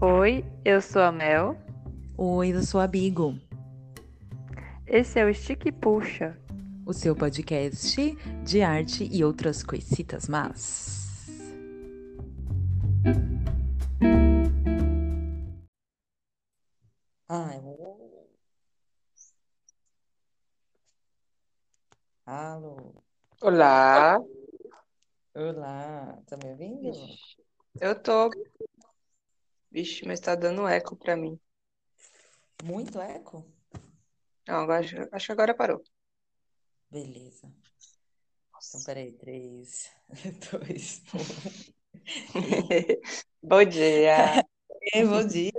Oi, eu sou a Mel. Oi, eu sou a Bigo. Esse é o Stick Puxa, o seu podcast de arte e outras coisitas más. Ai, Alô. Olá. Olá, tá me ouvindo? Eu tô. Vixe, mas tá dando eco pra mim. Muito eco? Não, agora, acho que agora parou. Beleza. Então, peraí, três, dois, um. Bom dia. Bom dia.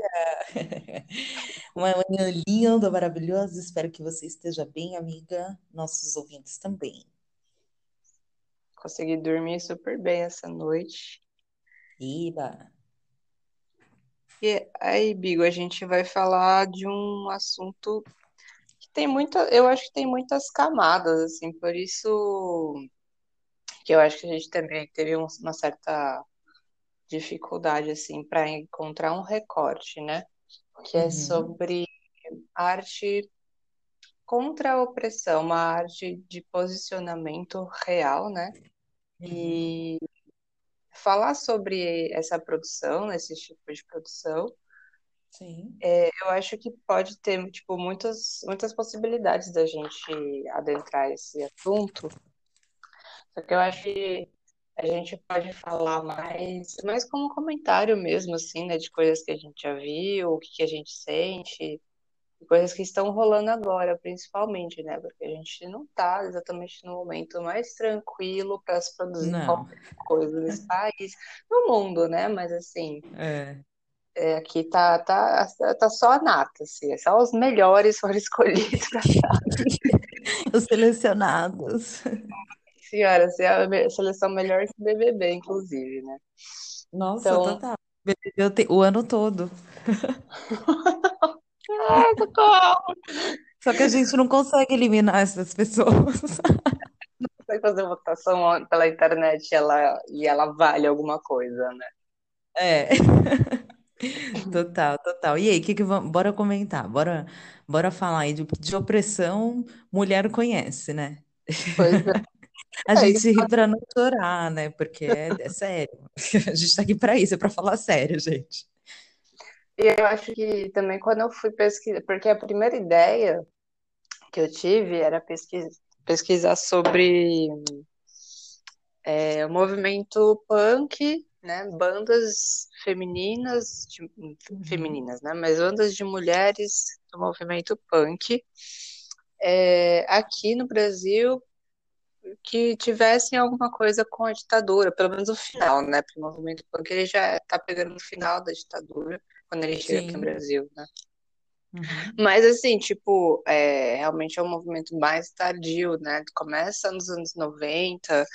Uma manhã linda, maravilhosa. Espero que você esteja bem, amiga. Nossos ouvintes também. Consegui dormir super bem essa noite. Iba. E aí, Bigo, a gente vai falar de um assunto que tem muita, eu acho que tem muitas camadas, assim, por isso que eu acho que a gente também teve uma certa dificuldade, assim, para encontrar um recorte, né? Que é Uhum. sobre arte contra a opressão, uma arte de posicionamento real, né? Uhum. E falar sobre essa produção, esse tipo de produção, Sim. é, eu acho que pode ter, tipo, muitas, muitas possibilidades da gente adentrar esse assunto. Só que eu acho que a gente pode falar mais, mais como comentário mesmo, assim, né, de coisas que a gente já viu, o que que a gente sente, coisas que estão rolando agora, principalmente, né, porque a gente não tá exatamente no momento mais tranquilo para se produzir Não. qualquer coisa nesse país, no mundo, né, mas assim, É. é, aqui tá, tá, tá só a nata, assim, é só os melhores foram escolhidos pra Os selecionados. senhora, assim, a seleção melhor que o BBB, inclusive, né? Nossa, Então, total. Te- O ano todo. socorro! Só que a gente não consegue eliminar essas pessoas. Vai fazer votação pela internet e ela, e ela vale alguma coisa, né? É. Total, total. E aí, que que vamos... Bora comentar, bora, bora falar aí de, de opressão, mulher conhece, né? Pois é. A É, gente ri pra não chorar, né? Porque é, é sério. A gente tá aqui pra isso, é pra falar sério, gente. E eu acho que também quando eu fui pesquisar, porque a primeira ideia que eu tive era pesquisar, pesquisar sobre é, o movimento punk, né? Bandas femininas, de- Uhum. femininas, né? Mas bandas de mulheres do movimento punk é, aqui no Brasil que tivessem alguma coisa com a ditadura, pelo menos o final, né? Porque o movimento punk ele já tá pegando no final da ditadura quando ele chega aqui no Sim. Brasil, né? Uhum. Mas assim, tipo, é, realmente é um movimento mais tardio, né? Começa nos anos 90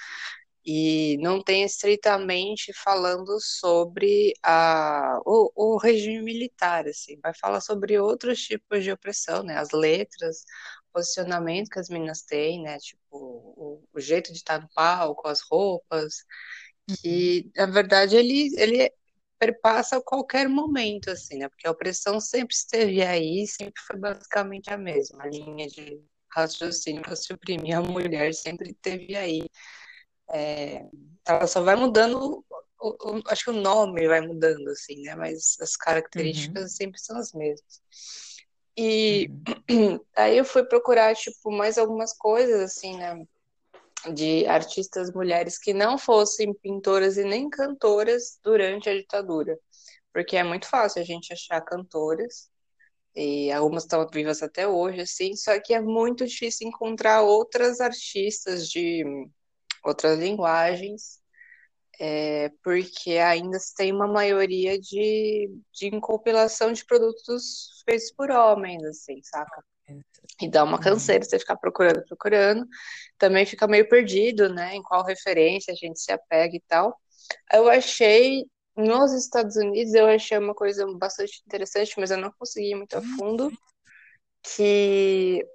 e não tem estritamente falando sobre a, o, o regime militar, assim, vai falar sobre outros tipos de opressão, né? As letras, o posicionamento que as meninas têm, né? Tipo, o, o jeito de estar no palco, as roupas, Uhum. que na verdade ele, ele perpassa qualquer momento, assim, né? Porque a opressão sempre esteve aí, sempre foi basicamente a mesma, a linha de raciocínio para se oprimir a mulher sempre esteve aí. É, ela só vai mudando, o- o- acho que o nome vai mudando, assim, né? Mas as Uhum. características sempre são as mesmas. E Uhum. aí eu fui procurar, tipo, mais algumas coisas, assim, né? De artistas mulheres que não fossem pintoras e nem cantoras durante a ditadura. Porque é muito fácil a gente achar cantoras, e algumas estão vivas até hoje, assim, só que é muito difícil encontrar outras artistas de outras linguagens, é, porque ainda se tem uma maioria de, de compilação de produtos feitos por homens, assim, saca? E dá uma Uhum. canseira você ficar procurando, procurando. Também fica meio perdido, né? Em qual referência a gente se apega e tal. Eu achei, nos Estados Unidos, eu achei uma coisa bastante interessante, mas eu não consegui ir muito a fundo, que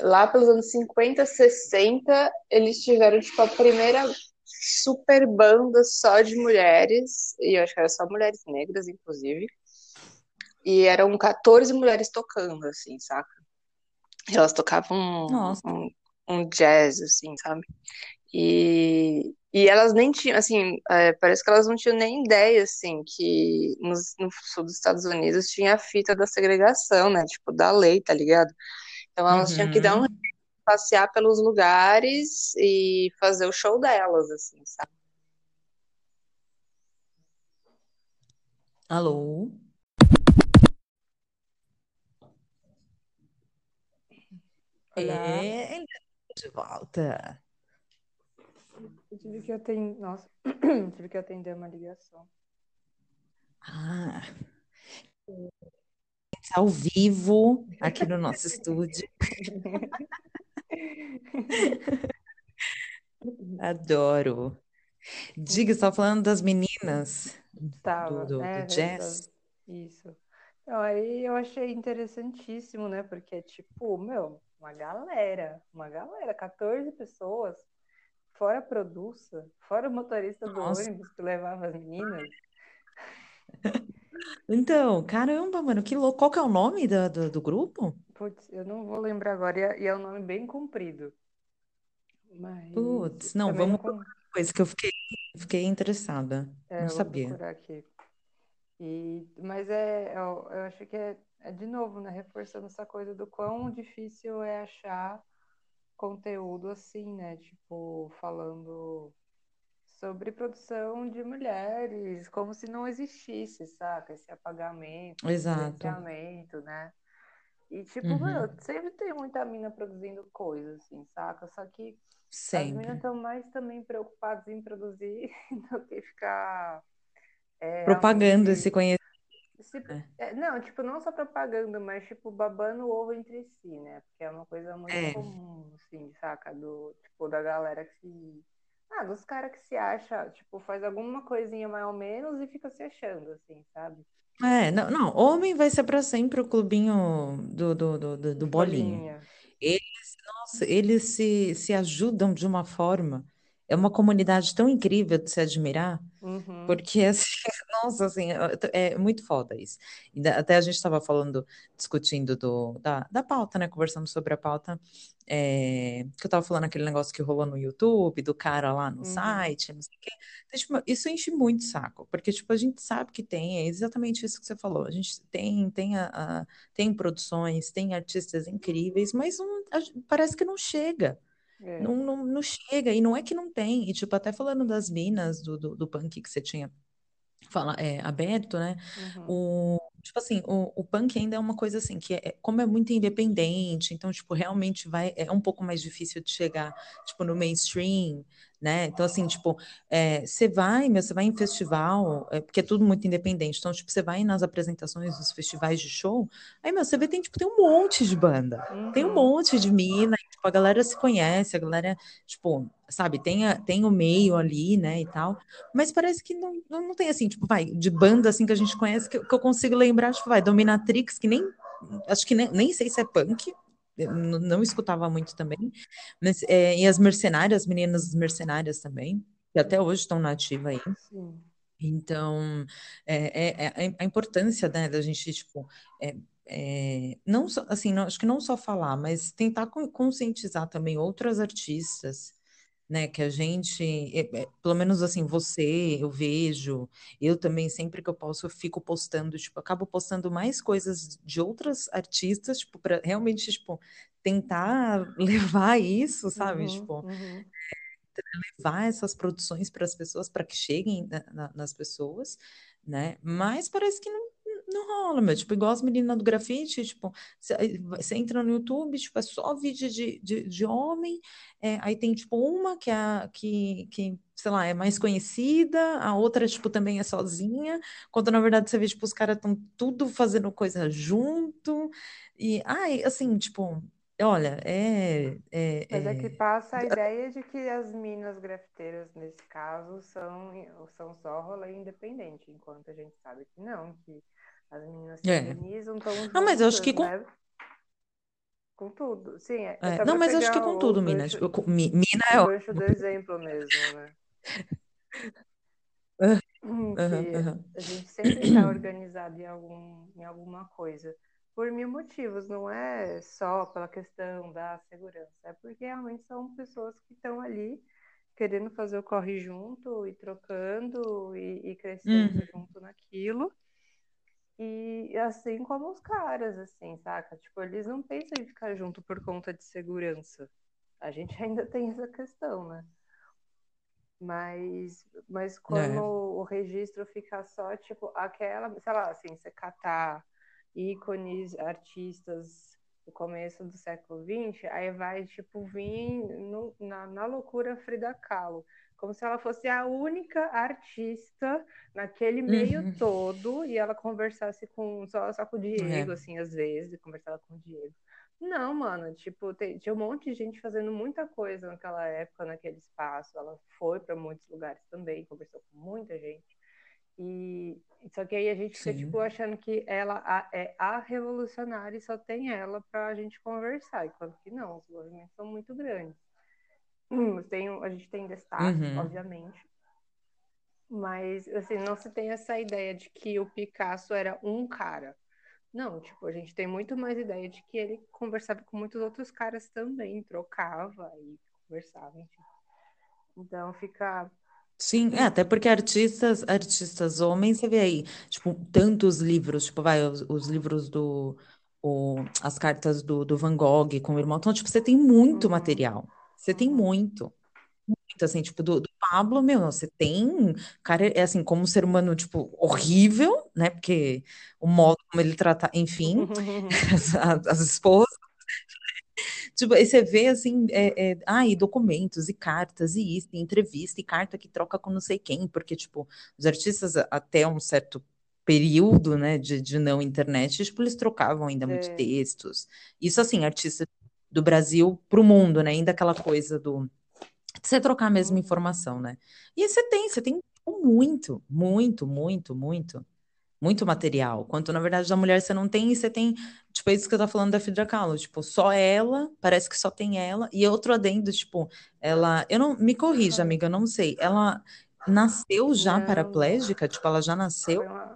lá pelos anos 50, 60, eles tiveram, tipo, a primeira super banda só de mulheres, e eu acho que era só mulheres negras, inclusive, E eram 14 mulheres tocando, assim, saca? Elas tocavam um, um, um jazz, assim, sabe? E, e elas nem tinham, assim, é, parece que elas não tinham nem ideia, assim, que no, no sul dos Estados Unidos tinha a fita da segregação, né? Tipo, da lei, tá ligado? Então elas tinham que dar um Uhum. passear pelos lugares e fazer o show delas, assim, sabe? Alô? Olá. É, ele tá de volta. Eu tive que atender. Nossa, tive que atender uma ligação. Ah, tá ao vivo aqui no nosso estúdio. Adoro. Diga, você estava falando das meninas do, Tava, do, do é, jazz? das- isso. Então, aí eu achei interessantíssimo, né? Porque, tipo, meu, uma galera, uma galera, 14 pessoas, fora a produça, fora o motorista do Nossa. ônibus que levava as meninas. Então, caramba, mano, que louco. Qual que é o nome do, do, do grupo? Putz, eu não vou lembrar agora, e é, e é um nome bem comprido. Mas Putz, não, vamos com... coisa que eu fiquei, fiquei interessada. É, Não sabia. aqui. E, mas é, eu, eu acho que é de novo, né? Reforçando essa coisa do quão difícil é achar conteúdo assim, né? Tipo, falando sobre produção de mulheres, como se não existisse, saca? Esse apagamento, esse Exato. silenciamento, né? E, tipo, Uhum. sempre tem muita mina produzindo coisa, assim, saca? Só que as Sempre. meninas estão mais também preocupadas em produzir do que ficar é, realmente esse conhecimento. Se- né? é, não, tipo, não só propaganda, mas tipo, babando o ovo entre si, né? Porque é uma coisa muito É, comum, assim, saca? Do, tipo, da galera que. Ah, dos caras que se acha, tipo, faz alguma coisinha mais ou menos e fica se achando, assim, sabe? é, não, não, homem vai ser para sempre o clubinho do, do, do, do, do bolinha. Eles, nossa, eles se, se ajudam de uma forma. É uma comunidade tão incrível de se admirar. Uhum, Porque, assim, nossa, assim, é muito foda isso. Até a gente estava falando, discutindo do, da, da pauta, né? Conversando sobre a pauta, é, que eu estava falando aquele negócio que rolou no YouTube, do cara lá no uhum, site, não sei o quê. Então, tipo, isso enche muito o saco, porque, tipo, a gente sabe que tem, é exatamente isso que você falou. A gente tem, tem, a, a- tem produções, tem artistas incríveis, mas não- a- parece que não chega. é, Não, não, não chega, e não é que não tem. E, tipo, até falando das minas do, do, do punk que você tinha fala, é, aberto, né? uhum, O, tipo assim, o, o punk ainda é uma coisa assim, que é, como é muito independente, então, tipo, realmente vai, é um pouco mais difícil de chegar, tipo, no mainstream, né? Então, assim, tipo, é, você vai, meu, você vai em festival, é, porque é tudo muito independente, então, tipo, você vai nas apresentações dos festivais de show, aí, meu, você vê, tem, tipo, tem um monte de banda, tem um uhum, monte de mina, e, tipo, a galera se conhece, a galera, tipo, sabe, tem, a, tem o meio ali, né, e tal, mas parece que não, não, tem assim, tipo, vai, de banda assim que a gente conhece, que, eu- que eu consigo lembrar, tipo, vai, Dominatrix, que nem, acho que nem, nem sei se é punk, não escutava muito também, mas, é, e as mercenárias, as meninas mercenárias também, que até hoje estão na ativa aí. sim, Então, é, é- é a importância, né, da gente, tipo, é, é, não só, assim, não, acho que não só falar, mas tentar con- conscientizar também outras artistas, né, que a gente, é, é, pelo menos assim, você, eu vejo, eu também, sempre que eu posso, eu fico postando, tipo, acabo postando mais coisas de outras artistas, tipo, para realmente, tipo, tentar levar isso, sabe, uhum, tipo, uhum, levar essas produções para as pessoas, para que cheguem na- na- nas pessoas, né? Mas parece que não, não rola, meu. Tipo, igual as meninas do grafite, tipo, você entra no YouTube, tipo, é só vídeo de, de, de homem, é, aí tem, tipo, uma que, é a, que, que, sei lá, é mais conhecida, a outra, tipo, também é sozinha, quando na verdade você vê, tipo, os caras estão tudo fazendo coisa junto, e, ai, assim, tipo, olha, é, é, Mas é que é, passa a ideia de que as minas grafiteiras, nesse caso, são, são só rolê independente, enquanto a gente sabe que não, que as meninas se é. organizam, estão Não, mas eu acho juntas, que com né? Com tudo. Sim, é, é É, não, mas acho que com o, o tudo, Mina. gancho, com- mi- Mina o é gancho do exemplo mesmo, né? ótimo. Hum, aham. a gente sempre está organizado em, algum, em alguma coisa. Por mil motivos, não é só pela questão da segurança, é porque realmente são pessoas que estão ali querendo fazer o corre junto e trocando e, e crescendo Uhum. junto naquilo. E assim como os caras, assim, saca? Tipo, eles não pensam em ficar junto por conta de segurança. A gente ainda tem essa questão, né? Mas, mas quando É, o registro fica só, tipo, aquela, sei lá, assim, você catar ícones, artistas do começo do século XX, aí vai, tipo, vir no- na, na loucura Frida Kahlo. Como se ela fosse a única artista naquele meio uhum. todo e ela conversasse com, só, só com o Diego, É, assim, às vezes, conversava com o Diego. Não, mano, tipo, tem- tinha um monte de gente fazendo muita coisa naquela época, naquele espaço. Ela foi para muitos lugares também, conversou com muita gente. E só que aí a gente fica, tipo, achando que ela a- é a revolucionária e só tem ela pra gente conversar. Enquanto que não, os movimentos são muito grandes. Hum, Tem, a gente tem destaques, Uhum. obviamente, mas assim, não se tem essa ideia de que o Picasso era um cara. Não, tipo, a gente tem muito mais ideia de que ele conversava com muitos outros caras também, trocava e conversava, enfim. Então fica. Sim, é, até porque artistas, artistas homens, você vê aí, tipo, tantos livros, tipo, vai, os, os livros do, o, as cartas do, do Van Gogh com o irmão, então, tipo, você tem muito Uhum, material, você tem uhum, muito, muito, assim, tipo, do, do Pablo, meu, você tem, cara, é assim, como um ser humano, tipo, horrível, né, porque o modo como ele trata, enfim, as, as esposas, Tipo, aí você vê assim, é, é, ah, e documentos, e cartas, e isso, e entrevista, e carta que troca com não sei quem, porque, tipo, os artistas até um certo período, né, de, de não internet, tipo, eles trocavam ainda muito é, textos. Isso, assim, artista do Brasil pro mundo, né, ainda aquela coisa do, de você trocar a mesma informação, né. E você tem, você tem muito, muito, muito, muito muito material, quanto na verdade da mulher você não tem, e você tem, tipo, é isso que eu tô falando da Frida Kahlo, tipo, só ela, parece que só tem ela, e outro adendo, tipo, ela, eu não, me corrija, amiga, eu não sei, ela nasceu já Não, paraplégica, tipo, ela já nasceu Foi uma,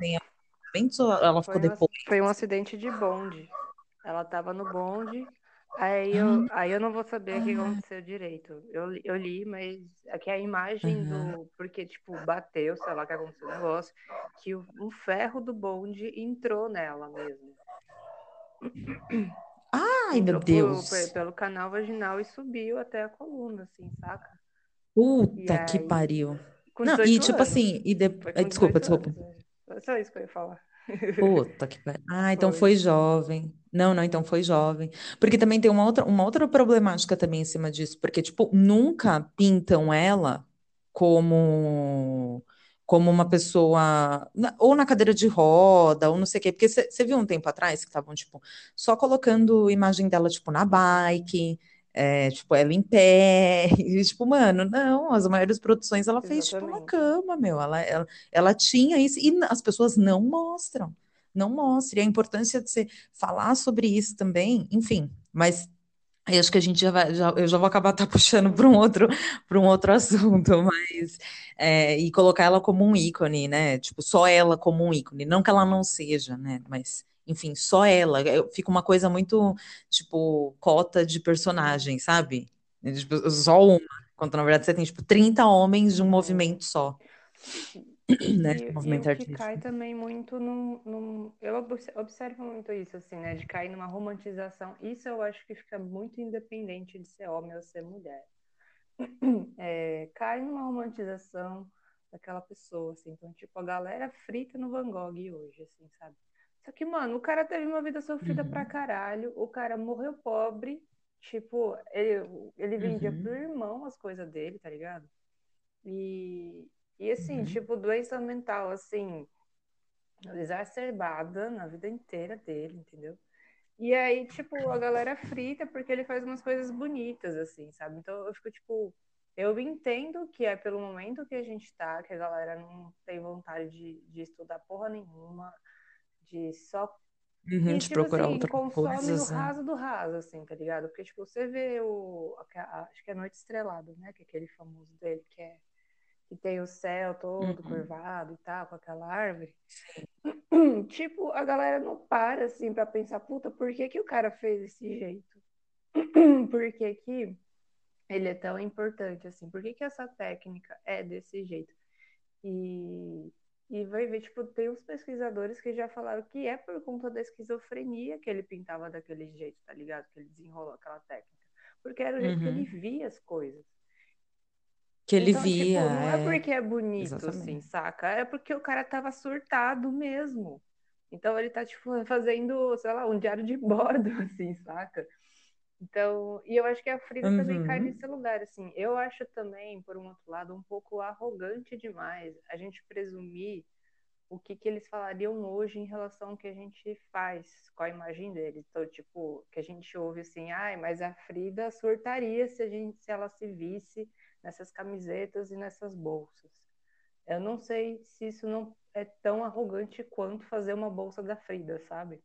ela ficou foi um, depois? foi um acidente de bonde. Ela tava no bonde, aí eu, Ah, aí eu não vou saber o que aconteceu direito. Eu, li- eu li, mas aqui a imagem do. Porque, tipo, bateu, sei lá o que aconteceu o negócio, que o, um ferro do bonde entrou nela mesmo. Ai, meu Deus. pelo canal vaginal e subiu até a coluna, assim, saca? Puta que aí. pariu. Com Não, e 18 tipo anos. assim, e de... Desculpa, 18 desculpa. anos? Foi Só isso que eu ia falar. Puta que pariu. Ah, então Foi. foi jovem. Não, não, então foi jovem. Porque também tem uma outra, uma outra problemática também em cima disso, porque, tipo, nunca pintam ela como como uma pessoa, na- ou na cadeira de roda, ou não sei o quê. Porque você viu um tempo atrás que estavam, tipo, só colocando imagem dela, tipo, na bike, é, tipo, ela em pé. E, tipo, mano, não, as maiores produções ela fez, tipo, na cama, meu. Ela, ela, ela tinha isso, e as pessoas não mostram não mostre. E a importância de você falar sobre isso também, enfim, mas eu acho que a gente já vai, já, eu já vou acabar tá puxando para um outro, para um outro assunto, mas é, e colocar ela como um ícone, né? Tipo, só ela como um ícone, não que ela não seja, né? Mas enfim, só ela. Eu- Fica uma coisa muito tipo cota de Uhum. personagem, sabe? Tipo, só uma. Quando na verdade você tem tipo 30 homens de um É. movimento só, né? De E, um e o movimento que cai artístico. também muito num, num- Eu obs- observo muito isso, assim, né? De cair numa romantização. Isso eu acho que fica muito independente de ser homem ou ser mulher. É, cai numa romantização daquela pessoa, assim. Então, tipo, a galera frita no Van Gogh hoje, assim, sabe? Só que, mano, o cara teve uma vida sofrida pra Uhum, caralho, o cara morreu pobre, tipo, ele, ele vendia pro uhum, irmão as coisas dele, tá ligado? E, e assim, uhum, tipo, doença mental, assim, exacerbada na vida inteira dele, entendeu? E aí, tipo, a galera frita porque ele faz umas coisas bonitas, assim, sabe? Então eu fico, tipo, eu entendo que é pelo momento que a gente tá, que a galera não tem vontade de, de estudar porra nenhuma, de só. uhum, E, de tipo procurar assim, outras consome no coisas, né? raso do raso, assim, tá ligado? Porque, tipo, você vê o. Acho que é Noite Estrelada, né? Que é aquele famoso dele, que é que tem o céu todo Uhum. curvado e tal, com aquela árvore. Tipo, a galera não para assim pra pensar, puta, por que que o cara fez desse jeito? Por que que ele é tão importante assim? Por que que essa técnica é desse jeito? E, e vai ver, tipo, tem uns pesquisadores que já falaram que é por conta da esquizofrenia que ele pintava daquele jeito, tá ligado? Que ele desenrolou aquela técnica. Porque era o jeito que ele Uhum. via as coisas. Que ele Então, tipo, via, não é é, porque é bonito, assim, exatamente. saca? É porque o cara tava surtado mesmo. Então ele tá, tipo, fazendo, sei lá, um diário de bordo, assim, saca? Então, e eu acho que a Frida também cai Uhum. nesse lugar, assim. Eu acho também, por um outro lado, um pouco arrogante demais a gente presumir o que, que eles falariam hoje em relação ao que a gente faz com a imagem deles. Então, tipo, que a gente ouve assim, ai, mas a Frida surtaria se a gente, se ela se visse nessas camisetas e nessas bolsas. Eu não sei se isso não é tão arrogante quanto fazer uma bolsa da Frida, sabe?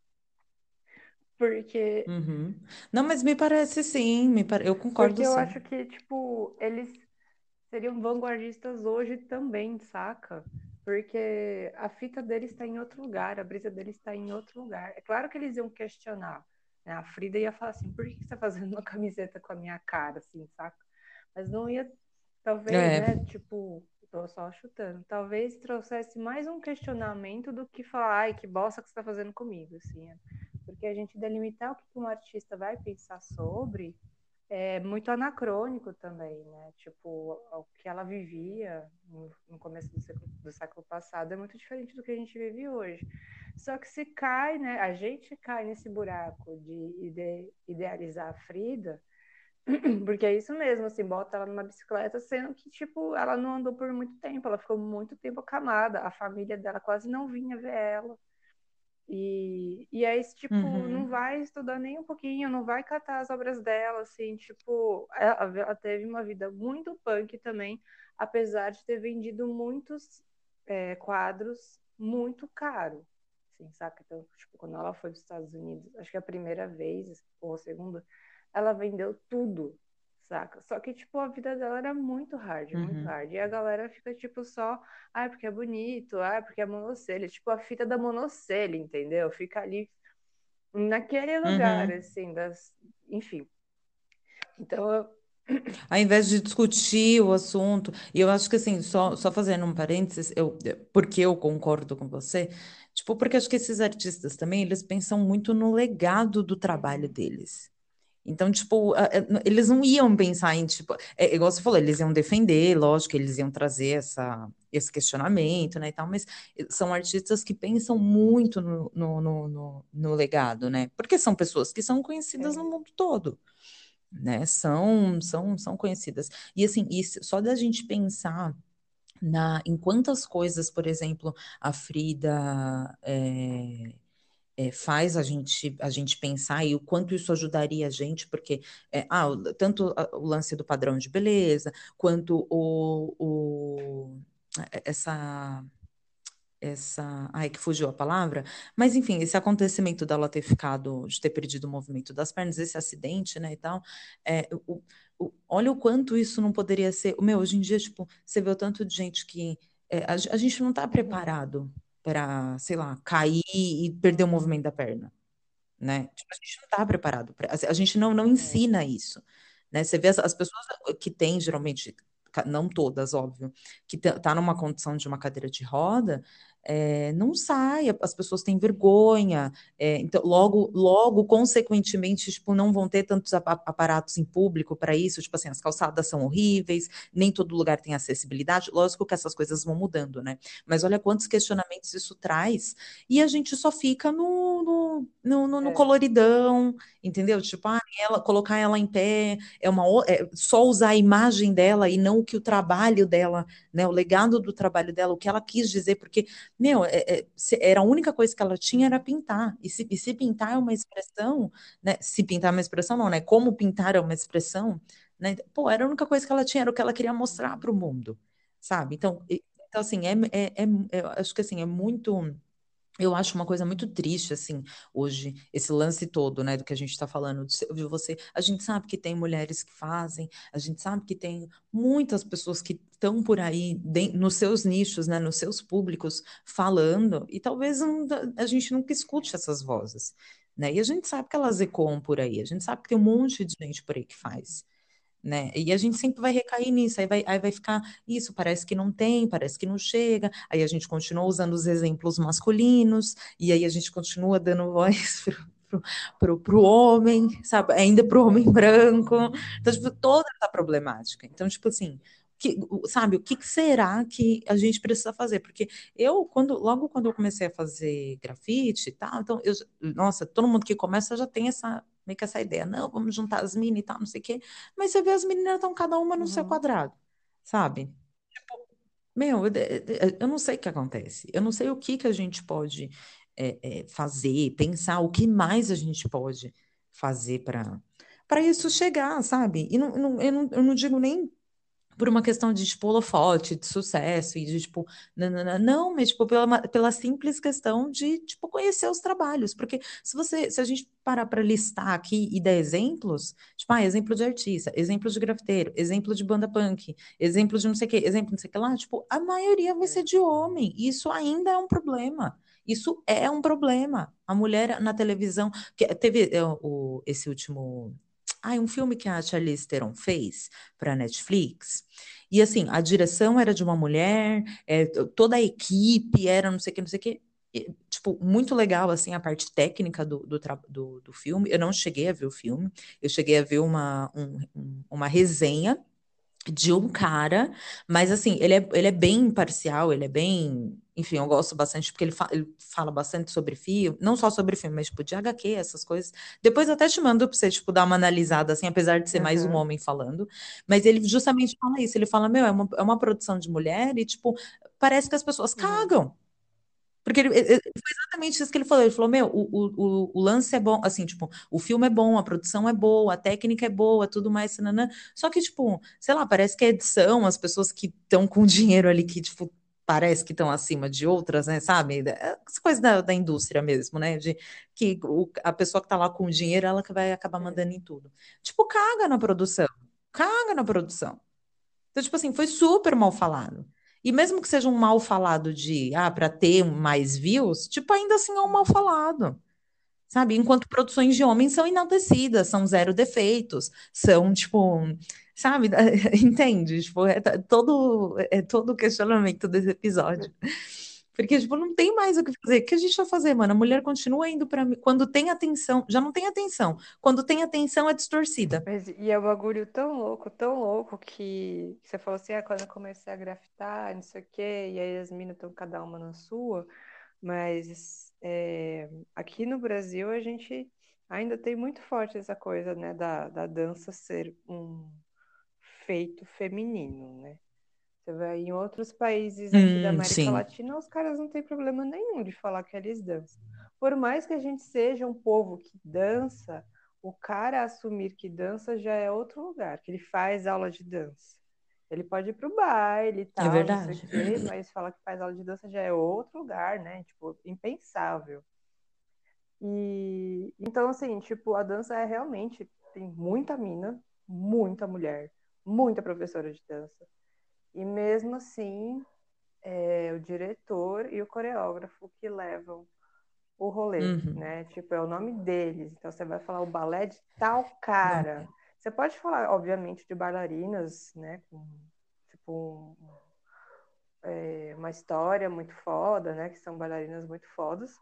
Porque Uhum. Não, mas me parece sim, me pare... eu Porque concordo eu sim. acho que, tipo, eles seriam vanguardistas hoje também, saca? Porque a fita deles está em outro lugar, a brisa deles está em outro lugar. É claro que eles iam questionar, né? A Frida ia falar assim, por que você tá fazendo uma camiseta com a minha cara, assim, saca? Mas não ia, talvez, É, né? Tipo, tô só chutando. Talvez trouxesse mais um questionamento do que falar, ai, que bosta que você tá fazendo comigo, assim. Porque a gente delimitar o que um artista vai pensar sobre é muito anacrônico também, né? Tipo, o que ela vivia no começo do século, do século passado é muito diferente do que a gente vive hoje. Só que se cai, né? A gente cai nesse buraco de ide, idealizar a Frida, porque é isso mesmo, assim, bota ela numa bicicleta, sendo que, tipo, ela não andou por muito tempo, ela ficou muito tempo acamada, a família dela quase não vinha ver ela. E, e aí, tipo, uhum. não vai estudar nem um pouquinho, não vai catar as obras dela, assim, tipo, ela, ela teve uma vida muito punk também, apesar de ter vendido muitos é, quadros muito caro, assim, saca? Então, tipo, quando ela foi para os Estados Unidos, acho que a primeira vez, ou a segunda, ela vendeu tudo, saca? Só que, tipo, a vida dela era muito hard, muito Uhum. hard. E a galera fica, tipo, só, ai, porque é bonito, ai, porque é monocelha. Tipo, a fita da monocelha, entendeu? Fica ali naquele lugar, Uhum. assim, das... Enfim. Então, eu... Ao invés de discutir o assunto, e eu acho que assim, só, só fazendo um parênteses, eu, porque eu concordo com você, tipo, porque acho que esses artistas também, eles pensam muito no legado do trabalho Uhum. deles. Então, tipo, eles não iam pensar em, tipo, é, igual você falou, eles iam defender, lógico, eles iam trazer essa, esse questionamento, né, e tal, mas são artistas que pensam muito no, no, no, no- no legado, né, porque são pessoas que são conhecidas no É, mundo todo, né, são, são, são conhecidas. E assim, isso, só da gente pensar na, em quantas coisas, por exemplo, a Frida é, é, faz a gente, a gente pensar e o quanto isso ajudaria a gente, porque é, ah, tanto o lance do padrão de beleza, quanto o, o- essa essa, ai, que fugiu a palavra, mas enfim, esse acontecimento dela ter ficado, de ter perdido o movimento das pernas, esse acidente, né, e tal, é, o, o- olha o quanto isso não poderia ser, meu, hoje em dia, tipo, você vê o tanto de gente que, é, a, a gente não tá uhum, preparado para, sei lá, cair e perder o movimento da perna, né, tipo, a gente não tá preparado, pra, a gente não, não é, ensina isso, né, você vê as, as pessoas que têm, geralmente, não todas, óbvio, que tá tá numa condição de uma cadeira de roda, é, não sai, as pessoas têm vergonha, é, então logo, logo, consequentemente, tipo, não vão ter tantos ap- aparatos em público para isso, tipo assim, as calçadas são horríveis, nem todo lugar tem acessibilidade, lógico que essas coisas vão mudando, né? Mas olha quantos questionamentos isso traz, e a gente só fica no, no, no, no- é, coloridão, entendeu? Tipo, ah, ela, colocar ela em pé, é uma, é só usar a imagem dela e não o que o trabalho dela, né, o legado do trabalho dela, o que ela quis dizer, porque meu, é- é, era a única coisa que ela tinha era pintar. E se, e se pintar é uma expressão, né? Se pintar é uma expressão, não, né? Como pintar é uma expressão, né? Pô, era a única coisa que ela tinha, era o que ela queria mostrar para o mundo, sabe? Então, então assim, é, é, é- acho que assim, é muito eu acho uma coisa muito triste, assim, hoje, esse lance todo, né, do que a gente está falando, de você. A gente sabe que tem mulheres que fazem, a gente sabe que tem muitas pessoas que estão por aí, nos seus nichos, né, nos seus públicos, falando, e talvez a gente nunca escute essas vozes, né? E a gente sabe que elas ecoam por aí, a gente sabe que tem um monte de gente por aí que faz né? E a gente sempre vai recair nisso, aí vai, aí vai ficar isso, parece que não tem, parece que não chega, aí a gente continua usando os exemplos masculinos, e aí a gente continua dando voz pro, pro, pro homem, sabe? Ainda pro homem branco. Então, tipo, toda essa problemática. Então, tipo assim, que, sabe, o que será que a gente precisa fazer? Porque eu, quando, logo quando eu comecei a fazer grafite e tal, então, eu, nossa, todo mundo que começa já tem essa meio que essa ideia, não, vamos juntar as meninas e tal, não sei o quê. Mas você vê as meninas estão cada uma no uhum. seu quadrado, sabe? Tipo, meu, eu, eu, não sei o que acontece. Eu não sei o que, que a gente pode é, é, fazer, pensar, o que mais a gente pode fazer para para isso chegar, sabe? E não, não, eu, não, eu não digo nem por uma questão de, tipo, holofote, de sucesso, e de, tipo, nanana, não, mas, tipo, pela, pela simples questão de, tipo, conhecer os trabalhos, porque se você, se a gente parar para listar aqui e dar exemplos, tipo, ah, exemplo de artista, exemplo de grafiteiro, exemplo de banda punk, exemplo de não sei o quê, exemplo não sei o que lá, tipo, a maioria vai ser de homem, e isso ainda é um problema. Isso é um problema. A mulher na televisão, que teve é, o, esse último ah, um filme que a Charlize Theron fez para Netflix. E assim, a direção era de uma mulher, é, toda a equipe era não sei o que, não sei o que. E, tipo, muito legal, assim, a parte técnica do, do, do, do, filme. Eu não cheguei a ver o filme, eu cheguei a ver uma, um, uma resenha de um cara, mas assim, ele é, ele é bem imparcial, ele é bem. Enfim, eu gosto bastante, porque ele, fa ele fala bastante sobre filme, não só sobre filme, mas tipo de HQ, essas coisas. Depois eu até te mando pra você, tipo, dar uma analisada, assim, apesar de ser uhum. mais um homem falando. Mas ele justamente fala isso, ele fala, meu, é uma, é uma produção de mulher e, tipo, parece que as pessoas cagam. Porque ele, ele, foi exatamente isso que ele falou. Ele falou: Meu, o, o, o lance é bom, assim, tipo, o filme é bom, a produção é boa, a técnica é boa, tudo mais, nanã. Só que, tipo, sei lá, parece que a edição, as pessoas que estão com dinheiro ali, que, tipo, parece que estão acima de outras, né, sabe? Essa coisa da, da indústria mesmo, né? De que o, a pessoa que tá lá com o dinheiro, ela que vai acabar mandando em tudo. Tipo, caga na produção. Caga na produção. Então, tipo assim, foi super mal falado. E mesmo que seja um mal falado de, ah, para ter mais views, tipo, ainda assim é um mal falado. Sabe? Enquanto produções de homens são enaltecidas, são zero defeitos, são, tipo, sabe? Entende? Tipo, é todo, é todo o questionamento desse episódio. Porque, tipo, não tem mais o que fazer. O que a gente vai fazer, mano? A mulher continua indo para mim. Quando tem atenção, já não tem atenção. Quando tem atenção, é distorcida. Mas, e é um bagulho tão louco, tão louco, que você falou assim: ah, quando eu comecei a grafitar, não sei o quê, e aí as minas estão cada uma na sua. Mas é, aqui no Brasil, a gente ainda tem muito forte essa coisa, né, da, da dança ser um feito feminino, né? Você vai em outros países aqui hum, da América sim. Latina, os caras não têm problema nenhum de falar que eles dançam. Por mais que a gente seja um povo que dança, o cara assumir que dança já é outro lugar, que ele faz aula de dança. Ele pode ir pro baile e tal, é verdade. Quê, mas falar que faz aula de dança já é outro lugar, né? Tipo, impensável. E então, assim, tipo, a dança é realmente tem muita mina, muita mulher, muita professora de dança. E mesmo assim, é o diretor e o coreógrafo que levam o rolê, uhum. né? Tipo, é o nome deles. Então você vai falar o balé de tal cara. Você pode falar, obviamente, de bailarinas, né? Com, tipo, um, é, uma história muito foda, né? Que são bailarinas muito fodas.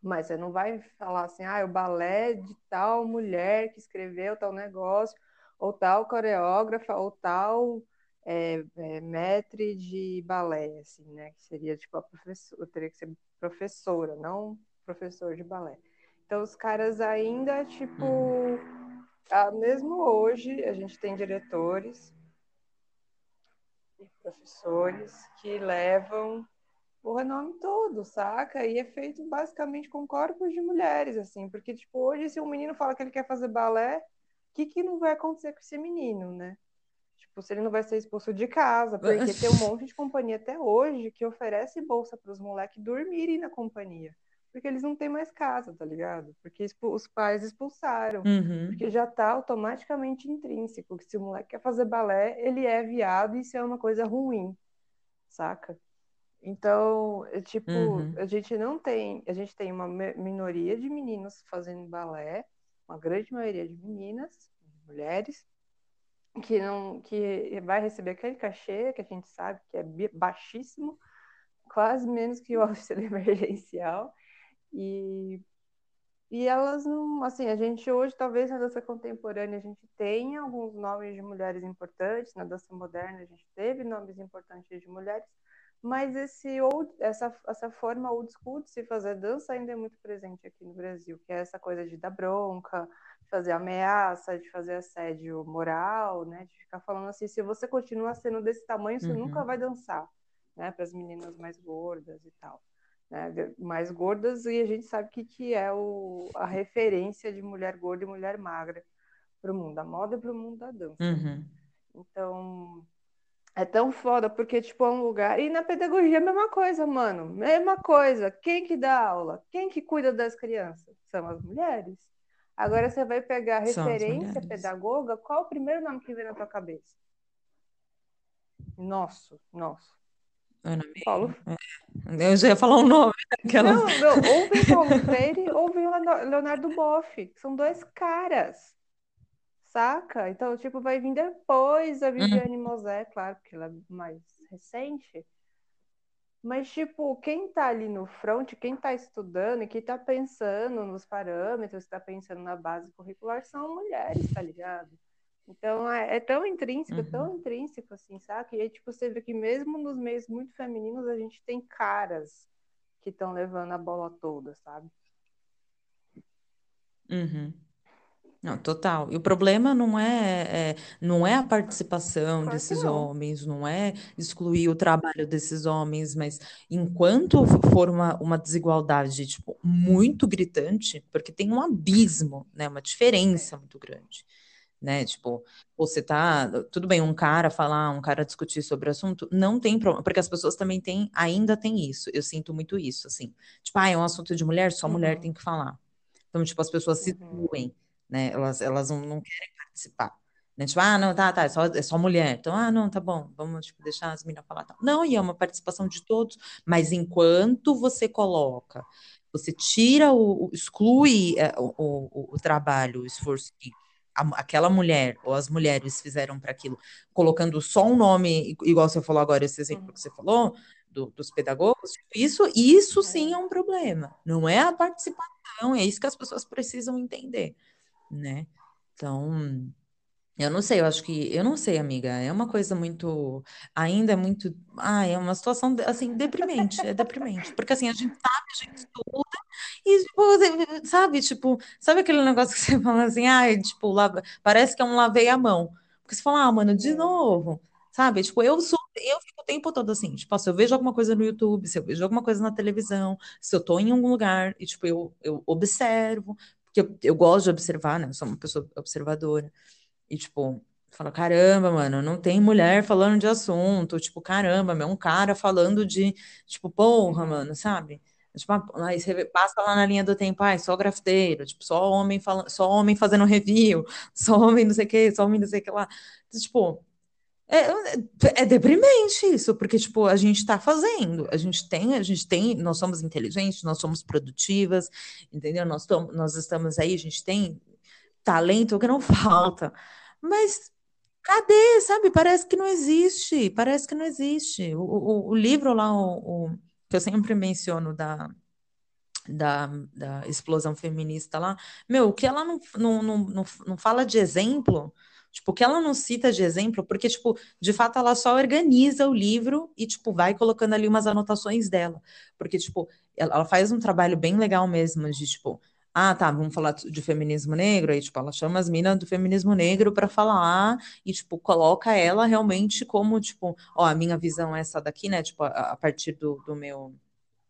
Mas você não vai falar assim, ah, é o balé de tal mulher que escreveu tal negócio, ou tal coreógrafa, ou tal é, é, maître de balé, assim, né? Que seria tipo a professora, teria que ser professora, não professor de balé. Então os caras ainda, tipo, ah, mesmo hoje a gente tem diretores e professores que levam o renome todo, saca? E é feito basicamente com corpos de mulheres, assim, porque, tipo, hoje se um menino fala que ele quer fazer balé, que, que não vai acontecer com esse menino, né? tipo, se ele não vai ser expulso de casa, porque tem um monte de companhia até hoje que oferece bolsa para os moleques dormirem na companhia. Porque eles não têm mais casa, tá ligado? Porque os pais expulsaram. Uhum. Porque já tá automaticamente intrínseco que se o moleque quer fazer balé, ele é viado e isso é uma coisa ruim, saca? Então, é, tipo, Uhum. a gente não tem, a gente tem uma minoria de meninos fazendo balé, uma grande maioria de meninas, mulheres, que não que vai receber aquele cachê que a gente sabe que é baixíssimo, quase menos que o auxílio emergencial. E e elas não, assim, a gente hoje talvez na dança contemporânea a gente tenha alguns nomes de mulheres importantes, na dança moderna a gente teve nomes importantes de mulheres, mas esse old, essa, essa forma old school de se fazer dança ainda é muito presente aqui no Brasil, que é essa coisa de dar bronca, de fazer ameaça, de fazer assédio moral, né? De ficar falando assim, se você continuar sendo desse tamanho, você uhum. nunca vai dançar, né? Para as meninas mais gordas e tal. Né? Mais gordas, e a gente sabe que, que é o, a referência de mulher gorda e mulher magra para o mundo da moda e para o mundo da dança. Uhum. Então, é tão foda, porque, tipo, é um lugar. E na pedagogia é a mesma coisa, mano. Mesma coisa. Quem que dá aula? Quem que cuida das crianças? São as mulheres. Agora você vai pegar a referência pedagoga, qual o primeiro nome que vem na tua cabeça? Nosso, nosso. Ana Paulo. É. Eu já ia falar um nome. Aquela... Não, não, ou vem Paulo Freire ou vem Leonardo Boff. São dois caras saca? Então, tipo, vai vir depois a. Viviane uhum. Mosé, claro, porque ela é mais recente. Mas, tipo, quem tá ali no front, quem tá estudando e quem tá pensando nos parâmetros, tá pensando na base curricular, são mulheres, tá ligado? Então, é, é tão intrínseco, uhum. tão intrínseco, assim, saca? E aí, tipo, você vê que mesmo nos meios muito femininos, a gente tem caras que estão levando a bola toda, sabe? Uhum. Não, total. E o problema não é, é não é a participação Claro que desses não. homens, não é excluir o trabalho desses homens, mas enquanto for uma, uma desigualdade, tipo, muito gritante, porque tem um abismo, né, uma diferença muito grande, né, tipo, você tá, tudo bem, um cara falar, um cara discutir sobre o assunto, não tem problema, porque as pessoas também têm, ainda tem isso, eu sinto muito isso, assim, tipo, ah, é um assunto de mulher, só mulher Uhum, tem que falar. Então, tipo, as pessoas se uhum, excluem né? Elas, elas não, não querem participar. Né? Tipo, ah, não, tá, tá, é só, é só mulher. Então, ah, não, tá bom, vamos tipo, deixar as meninas falar. Tá. Não, e é uma participação de todos, mas enquanto você coloca, você tira o, exclui é, o, o, o trabalho, o esforço que aquela mulher ou as mulheres fizeram para aquilo, colocando só um nome, igual você falou agora, esse exemplo que você falou, do, dos pedagogos, isso, isso sim é. é um problema. Não é a participação, é isso que as pessoas precisam entender né? Então, eu não sei, eu acho que, eu não sei, amiga, é uma coisa muito, ainda é muito, ah, é uma situação, assim, deprimente, é deprimente, porque assim, a gente sabe, a gente estuda, e, tipo, sabe, tipo, sabe aquele negócio que você fala assim, ah, tipo, lava, parece que é um lavei a mão, porque você fala, ah, mano, de novo, sabe, tipo, eu sou, eu fico o tempo todo assim, tipo, se eu vejo alguma coisa no YouTube, se eu vejo alguma coisa na televisão, se eu tô em algum lugar, e, tipo, eu, eu observo, porque eu, eu gosto de observar, né? Eu sou uma pessoa observadora. E, tipo, fala, caramba, mano, não tem mulher falando de assunto. Tipo, caramba, é um cara falando de, tipo, porra, mano, sabe? Tipo, aí você passa lá na linha do tempo, ai, só grafiteiro, tipo, só homem falando, só homem fazendo review, só homem não sei o que, só homem não sei o que lá. Tipo, é, é deprimente isso, porque, tipo, a gente está fazendo, a gente tem, a gente tem, nós somos inteligentes, nós somos produtivas, entendeu? Nós, tom, nós estamos aí, a gente tem talento que não falta, mas cadê, sabe? Parece que não existe, parece que não existe. O, o, o livro lá, o, o, que eu sempre menciono da, da, da explosão feminista lá, meu, o que ela não, não, não, não, não fala de exemplo Tipo, que ela não cita de exemplo, porque, tipo, de fato ela só organiza o livro e, tipo, vai colocando ali umas anotações dela. Porque, tipo, ela faz um trabalho bem legal mesmo de, tipo, ah, tá, vamos falar de feminismo negro, aí, tipo, ela chama as minas do feminismo negro para falar e, tipo, coloca ela realmente como, tipo, ó, a minha visão é essa daqui, né, tipo, a, a partir do, do meu...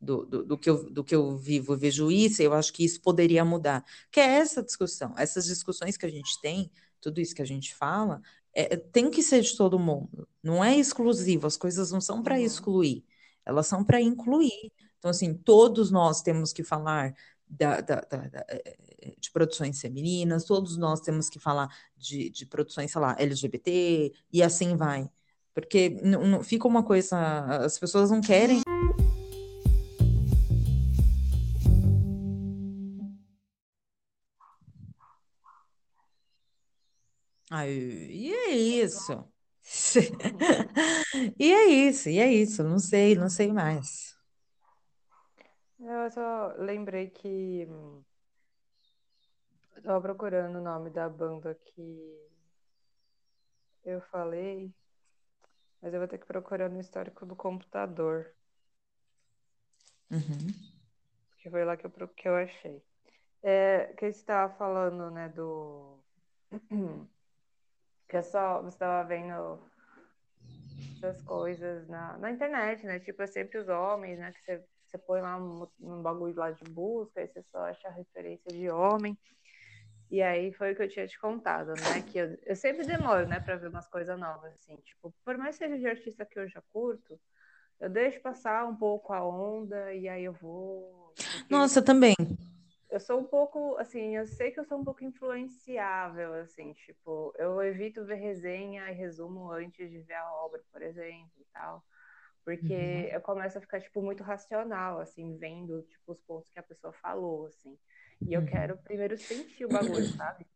Do, do, do, que eu, do que eu vivo, vejo isso, eu acho que isso poderia mudar. Que é essa discussão, essas discussões que a gente tem tudo isso que a gente fala, é, tem que ser de todo mundo. Não é exclusivo, as coisas não são para Uhum. excluir, elas são para incluir. Então, assim, todos nós temos que falar da, da- da- da- eh, de produções femininas, todos nós temos que falar de, de produções, sei lá, LGBT, e assim vai. Porque não, não- fica uma coisa, as pessoas não querem. Ai, e é isso. E é isso, e é isso. Não sei, não sei mais. Eu só lembrei que hum, eu tava procurando o nome da banda que eu falei, mas eu vou ter que procurar no histórico do computador, Uhum. porque foi lá que eu, que eu achei. É, que você estava falando, né, do... Que só, você estava vendo essas coisas na, na internet, né? Tipo, é sempre os homens, né? Que você, você põe lá um, um bagulho lá de busca, aí você só acha a referência de homem. E aí foi o que eu tinha te contado, né? Que eu, eu sempre demoro, né, pra ver umas coisas novas, assim. Tipo, por mais que seja de artista que eu já curto, eu deixo passar um pouco a onda e aí eu vou. Nossa, também. Eu sou um pouco, assim, eu sei que eu sou um pouco influenciável, assim, tipo, eu evito ver resenha e resumo antes de ver a obra, por exemplo, e tal. Porque Uhum. eu começo a ficar, tipo, muito racional, assim, vendo, tipo, os pontos que a pessoa falou, assim. E eu Uhum. quero primeiro sentir o bagulho, sabe?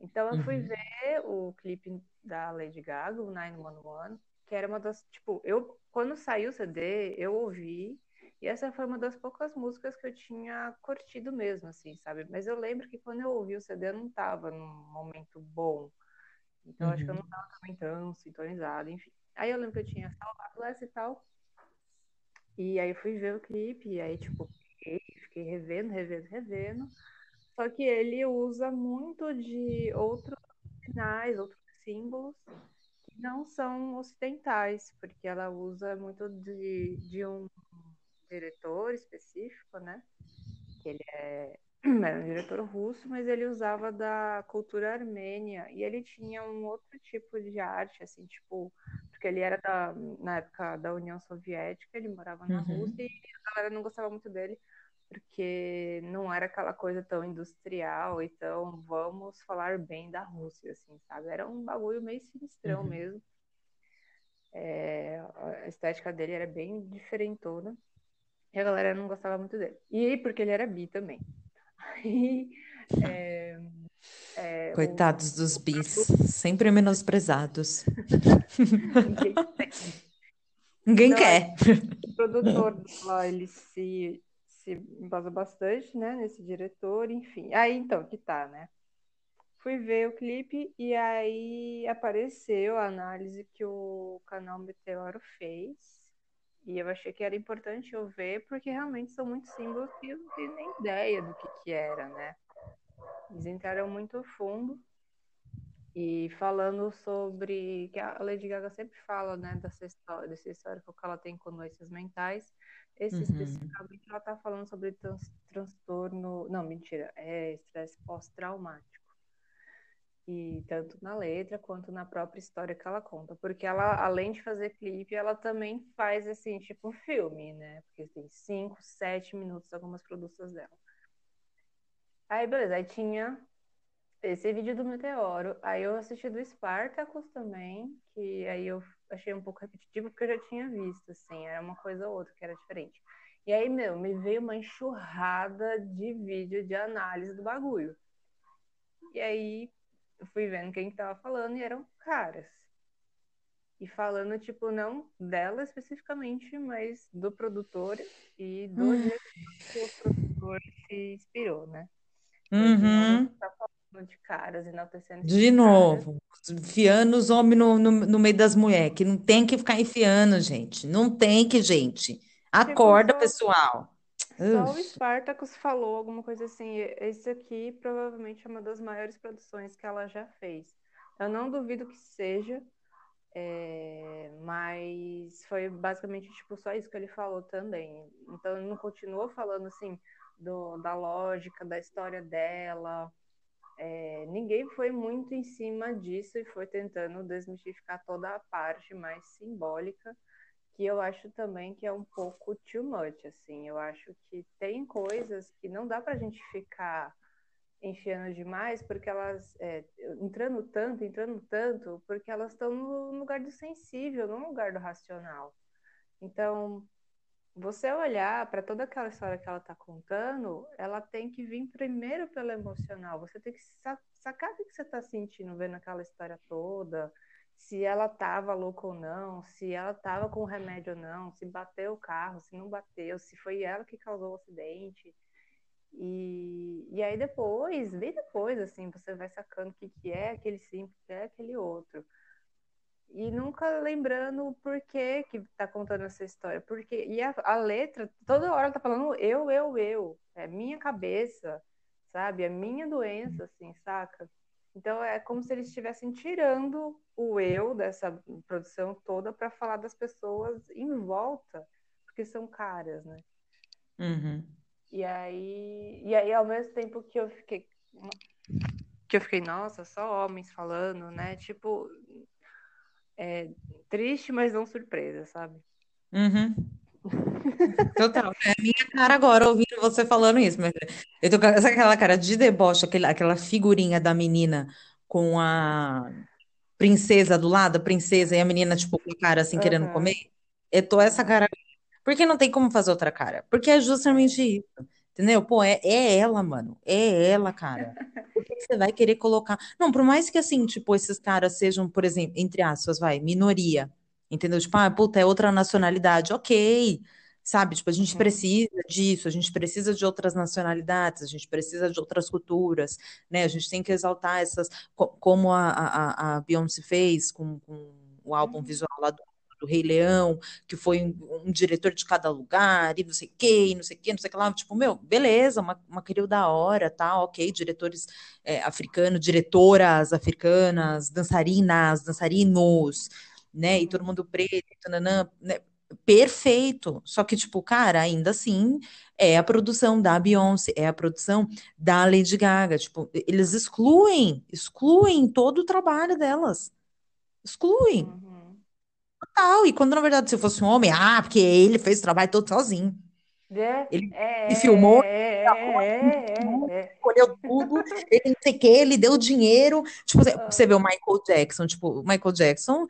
Então eu fui Uhum. ver o clipe da Lady Gaga, o 911, que era uma das, tipo, eu, quando saiu o CD, eu ouvi, e essa foi uma das poucas músicas que eu tinha curtido mesmo, assim, sabe? Mas eu lembro que quando eu ouvi o CD, eu não tava num momento bom. Então acho que eu Uhum. não tava também tão sintonizada, enfim. Aí eu lembro que eu tinha salvado essa e tal, e aí eu fui ver o clipe, e aí, tipo, fiquei, fiquei revendo, revendo, revendo. Só que ele usa muito de outros sinais, outros símbolos que não são ocidentais, porque ela usa muito de, de um diretor específico, né? Que ele é, era um diretor russo, mas ele usava da cultura armênia e ele tinha um outro tipo de arte, assim, tipo, porque ele era da, na época da União Soviética, ele morava na Uhum. Rússia e a galera não gostava muito dele porque não era aquela coisa tão industrial, então vamos falar bem da Rússia, assim, sabe? Era um bagulho meio sinistrão Uhum. mesmo. É, a estética dele era bem diferentona. E a galera não gostava muito dele. E porque ele era bi também. Aí, é, é, o, Coitados dos bis, sempre menosprezados. ninguém. Ninguém Então, quer. o produtor dela, ele se, se embasa bastante, né, nesse diretor, enfim. Aí, então, que tá, né? Fui ver o clipe e aí apareceu a análise que o canal Meteoro fez. E eu achei que era importante eu ver, porque realmente são muitos símbolos que eu não tenho nem ideia do que que era, né? Eles entraram muito fundo e falando sobre que a Lady Gaga sempre fala, né, dessa história, desse histórico que ela tem com doenças mentais. Esse Uhum. especificamente ela tá falando sobre trans- transtorno, não, mentira, é estresse pós-traumático. E tanto na letra quanto na própria história que ela conta. Porque ela, além de fazer clipe, ela também faz, assim, tipo filme, né? Porque tem cinco, sete minutos algumas produções dela. Aí, beleza. Aí tinha esse vídeo do Meteoro. Aí eu assisti do Spartacus também, que aí eu achei um pouco repetitivo, porque eu já tinha visto, assim. Era uma coisa ou outra que era diferente. E aí, meu, me veio uma enxurrada de vídeo de análise do bagulho. E aí eu fui vendo quem que tava falando e eram caras. E falando, tipo, não dela especificamente, mas do produtor e do diretor que o produtor se inspirou, né? E de novo, Uhum. tá falando de caras, enaltecendo esses De caras. novo, enfiando os homens no, no, no meio das mulheres, que não tem que ficar enfiando, gente. Não tem que, gente. Tipo, Acorda, pessoal. Só o. Spartacus falou alguma coisa assim. Esse aqui provavelmente é uma das maiores produções que ela já fez. Eu não duvido que seja, é, mas foi basicamente tipo só isso que ele falou também. Então ele não continuou falando assim do, da lógica da história dela, é, ninguém foi muito em cima disso e foi tentando desmistificar toda a parte mais simbólica, que eu acho também que é um pouco too much, assim. Eu acho que tem coisas que não dá para a gente ficar enchendo demais, porque elas é, entrando tanto, entrando tanto, porque elas estão no lugar do sensível, no lugar do racional. Então, você olhar para toda aquela história que ela está contando, ela tem que vir primeiro pelo emocional. Você tem que sacar o que você está sentindo vendo aquela história toda, se ela estava louca ou não, se ela estava com remédio ou não, se bateu o carro, se não bateu, se foi ela que causou o acidente. E, e aí depois, bem depois, assim, você vai sacando o que, que é aquele sim, o que é aquele outro e nunca lembrando por que que tá contando essa história. Porque, e a, a, letra, toda hora tá falando eu, eu, eu. É minha cabeça, sabe? É minha doença, assim, saca? Então é como se eles estivessem tirando o eu dessa produção toda para falar das pessoas em volta, porque são caras, né? Uhum. E aí, e aí, ao mesmo tempo que eu fiquei. Que eu fiquei, nossa, só homens falando, né? Tipo, é, triste, mas não surpresa, sabe? Uhum. Total. É a minha cara agora ouvindo você falando isso. Mas eu tô com essa aquela cara de deboche, aquela, aquela figurinha da menina com a princesa do lado, a princesa, e a menina, tipo, com a cara assim, querendo comer. Eu tô essa cara. Porque não tem como fazer outra cara. Porque é justamente isso. Entendeu? Pô, é, é ela, mano. É ela, cara. Por que você vai querer colocar. Não, por mais que assim, tipo, esses caras sejam, por exemplo, entre aspas, vai, minoria. Entendeu? Tipo, ah, puta, é outra nacionalidade. Ok. Sabe? Tipo, a gente uhum. precisa disso, a gente precisa de outras nacionalidades, a gente precisa de outras culturas, né? A gente tem que exaltar essas, como a, a, a Beyoncé fez com, com o álbum uhum. visual lá do do Rei Leão, que foi um, um, diretor de cada lugar, e não sei o que, não sei o que, não sei o que lá. Tipo, meu, beleza, uma, uma querida da hora, tá, ok, diretores é, africanos, diretoras africanas, dançarinas, dançarinos, né, e todo mundo preto, tananã, né, perfeito. Só que, tipo, cara, ainda assim, é a produção da Beyoncé, é a produção da Lady Gaga. Tipo, eles excluem, excluem todo o trabalho delas. Excluem. Uhum. Total. E quando na verdade se fosse um homem, ah, porque ele fez o trabalho todo sozinho. É, ele, é, ele filmou, é, é, escolheu tudo, ele não sei o que, ele deu dinheiro. Tipo, você vê o Michael Jackson, tipo, o Michael Jackson,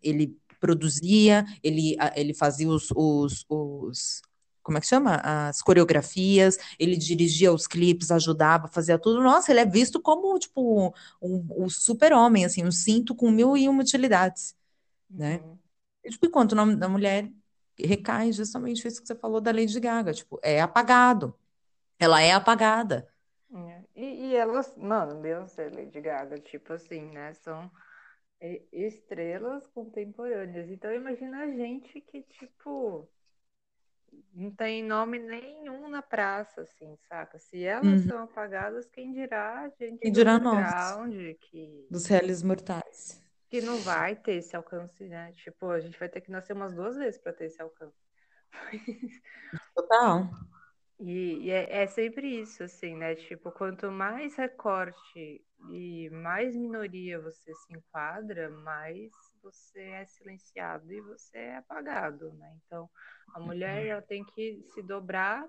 ele produzia, ele, ele fazia os, os, os como é que chama? As coreografias, ele dirigia os clipes, ajudava, fazia tudo. Nossa, ele é visto como, tipo, um, um super-homem, assim, um cinto com mil e uma utilidades, né? Uhum. Tipo, enquanto o nome da mulher recai justamente isso que você falou da Lady Gaga, tipo, é apagado. Ela é apagada. É. E, e elas, mano, Beyoncé e Lady Gaga, tipo assim, né, são estrelas contemporâneas. Então imagina a gente que, tipo, não tem nome nenhum na praça, assim, saca? Se elas uhum. são apagadas, quem dirá a gente quem dirá do nós, que... dos réis mortais que não vai ter esse alcance, né? Tipo, a gente vai ter que nascer umas duas vezes para ter esse alcance. Total. E, e é, é, sempre isso, assim, né? Tipo, quanto mais recorte e mais minoria você se enquadra, mais você é silenciado e você é apagado, né? Então, a mulher ela tem que se dobrar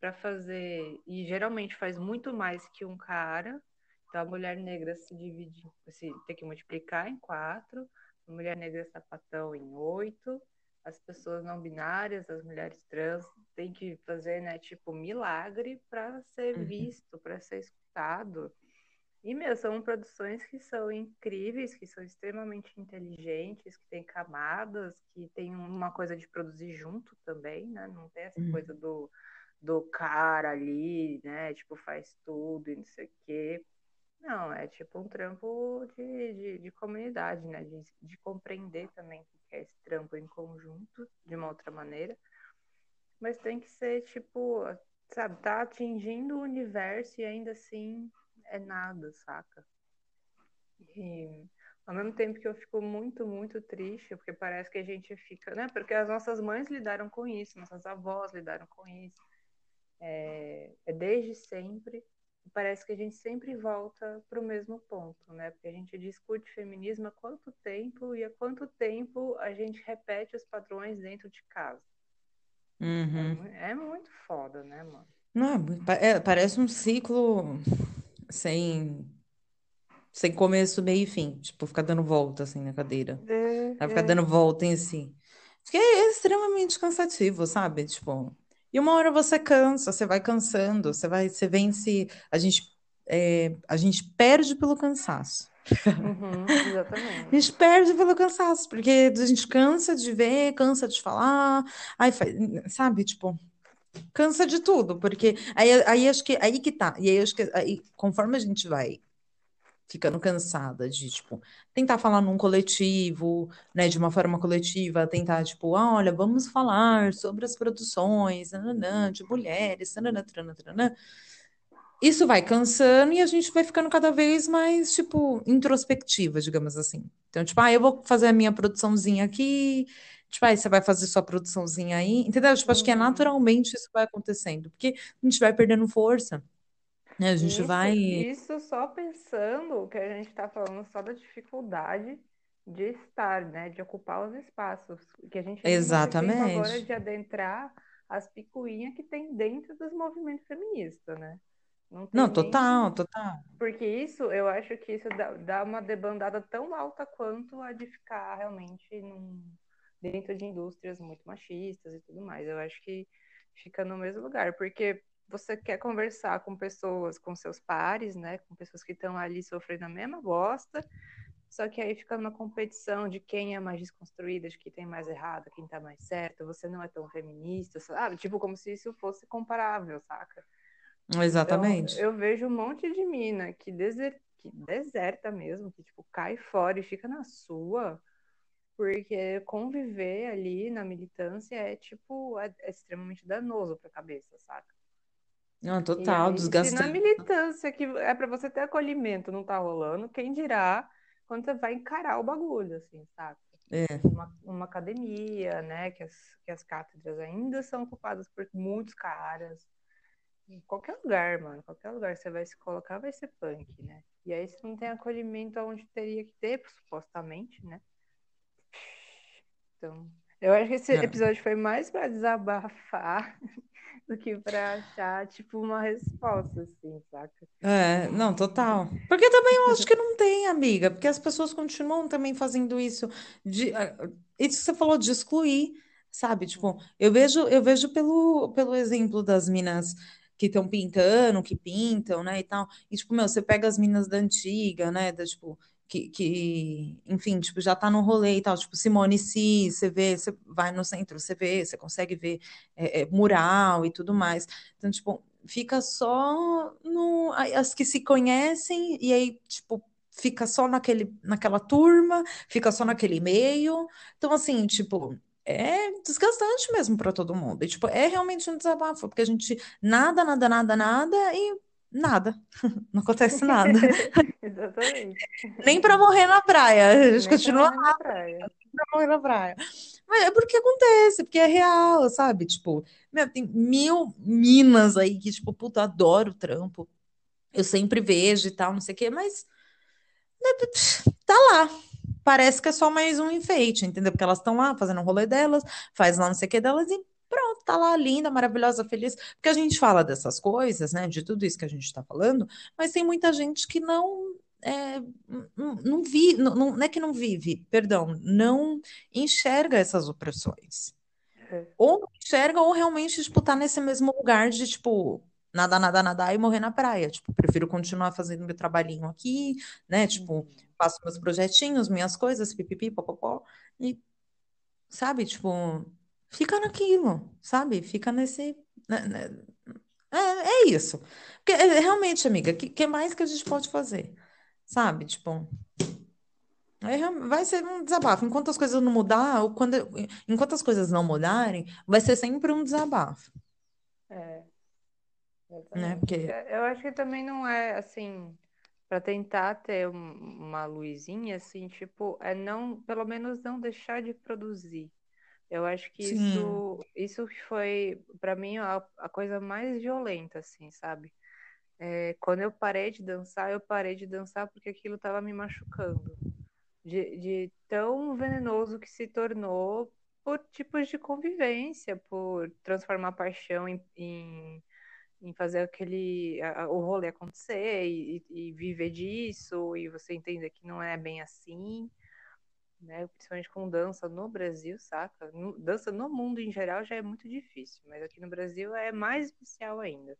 para fazer, e geralmente faz muito mais que um cara, então, a mulher negra se divide, se tem que multiplicar em quatro, a mulher negra sapatão em oito, as pessoas não binárias, as mulheres trans, tem que fazer, né, tipo, milagre para ser uhum. visto, para ser escutado. E, meu, são produções que são incríveis, que são extremamente inteligentes, que têm camadas, que tem uma coisa de produzir junto também, né? Não tem essa uhum. coisa do, do cara ali, né? Tipo, faz tudo e não sei o quê. Não, é tipo um trampo de, de, de comunidade, né? De, de compreender também o que é esse trampo em conjunto, de uma outra maneira. Mas tem que ser, tipo, sabe, tá atingindo o universo e ainda assim é nada, saca? E ao mesmo tempo que eu fico muito, muito triste, porque parece que a gente fica, né? Porque as nossas mães lidaram com isso, nossas avós lidaram com isso. É, é desde sempre parece que a gente sempre volta para o mesmo ponto, né? Porque a gente discute feminismo há quanto tempo e há quanto tempo a gente repete os padrões dentro de casa. Uhum. É, é muito foda, né, mano? Não, é, é, parece um ciclo sem, sem começo, meio e fim. Tipo, ficar dando volta assim na cadeira. É, Vai ficar é. dando volta em si. Porque é extremamente cansativo, sabe? Tipo, e uma hora você cansa, você vai cansando, você vai, você vence, a gente, é, a gente perde pelo cansaço. Uhum, A exatamente. gente perde pelo cansaço, porque a gente cansa de ver, cansa de falar, aí faz, sabe, tipo, cansa de tudo, porque aí, aí acho que aí que tá, e aí acho que aí, conforme a gente vai ficando cansada de, tipo, tentar falar num coletivo, né, de uma forma coletiva, tentar, tipo, ah, olha, vamos falar sobre as produções, nananã, de mulheres, nananã. Isso vai cansando e a gente vai ficando cada vez mais, tipo, introspectiva, digamos assim. Então, tipo, ah, eu vou fazer a minha produçãozinha aqui, tipo, aí você vai fazer sua produçãozinha aí, entendeu? Tipo, acho que é Uhum. naturalmente isso vai acontecendo, porque a gente vai perdendo força, né? A gente Isso, vai... isso só pensando que a gente está falando só da dificuldade de estar, né? De ocupar os espaços. Que a gente teve tempo agora Exatamente. de adentrar as picuinhas que tem dentro dos movimentos feministas, né? Não tem Não, nem. total, total. Porque isso, eu acho que isso dá, dá uma debandada tão alta quanto a de ficar realmente num, dentro de indústrias muito machistas e tudo mais. Eu acho que fica no mesmo lugar, porque você quer conversar com pessoas, com seus pares, né? Com pessoas que estão ali sofrendo a mesma bosta, só que aí fica numa competição de quem é mais desconstruída, de quem tem mais errado, quem tá mais certo, você não é tão feminista, sabe? Tipo, como se isso fosse comparável, saca? Então, Exatamente. eu vejo um monte de mina que, deser... que deserta mesmo, que tipo, cai fora e fica na sua, porque conviver ali na militância é tipo, é, é extremamente danoso pra cabeça, saca? Não, total, aí, se na desgastante. militância que é pra você ter acolhimento não tá rolando, quem dirá quando você vai encarar o bagulho, assim, saca? É. Uma, uma academia, né, que as, que as cátedras ainda são ocupadas por muitos caras. Em qualquer lugar, mano, qualquer lugar que você vai se colocar vai ser punk, né? E aí você não tem acolhimento onde teria que ter, supostamente, né? Então, eu acho que esse É. episódio foi mais pra desabafar do que pra achar, tipo, uma resposta, assim, saca? É, não, total. Porque também eu acho que não tem, amiga, porque as pessoas continuam também fazendo isso de ah, isso que você falou de excluir, sabe? Tipo, eu vejo, eu vejo pelo, pelo exemplo das minas que estão pintando, que pintam, né, e tal. E tipo, meu, você pega as minas da antiga, né, da tipo que, que, enfim, tipo, já tá no rolê e tal, tipo, Simone Si, você vê, você vai no centro, você vê, você consegue ver é, é, mural e tudo mais. Então, tipo, fica só no as que se conhecem e aí tipo fica só naquele naquela turma, fica só naquele meio. Então assim, tipo, é desgastante mesmo para todo mundo. E tipo, é realmente um desabafo, porque a gente nada, nada, nada, nada e nada. Não acontece nada. Exatamente. Nem para morrer na praia. A gente Nem pra continua morrer na praia. pra morrer na praia. Mas é porque acontece, porque é real, sabe? Tipo, meu, tem mil minas aí que, tipo, puta, adoro o trampo. Eu sempre vejo e tal, não sei o quê, mas né, tá lá. Parece que é só mais um enfeite, entendeu? Porque elas estão lá fazendo o rolê delas, faz lá não sei o que delas e pronto, tá lá linda, maravilhosa, feliz. Porque a gente fala dessas coisas, né? De tudo isso que a gente tá falando, mas tem muita gente que não é, não, não vi, não, não é que não vive, perdão, não enxerga essas opressões. É. Ou não enxerga, ou realmente, tipo, tá nesse mesmo lugar de, tipo, nadar, nadar, nadar e morrer na praia. Tipo, prefiro continuar fazendo meu trabalhinho aqui, né? Tipo, faço meus projetinhos, minhas coisas, pipipi, popopó, e, sabe, tipo, fica naquilo, sabe? Fica nesse. né, né, É, é isso. Porque, é, realmente, amiga, o que, que mais que a gente pode fazer? Sabe? Tipo, é real- vai ser um desabafo. Enquanto as coisas não mudar, ou quando, enquanto as coisas não mudarem, vai ser sempre um desabafo, É, né? Porque, Eu acho que também não é assim, para tentar ter um- uma luzinha, assim, tipo, é não, pelo menos não deixar de produzir. Eu acho que sim, isso, isso foi, para mim, a, a coisa mais violenta, assim, sabe? é, quando eu parei de dançar, eu parei de dançar porque aquilo estava me machucando. De, de, tão venenoso que se tornou por tipos de convivência, por transformar paixão em, em, em fazer aquele a, o rolê acontecer e, e, viver disso, e você entender que não é bem assim né? Principalmente com dança no Brasil, saca? Dança no mundo em geral já é muito difícil, mas aqui no Brasil é mais especial ainda.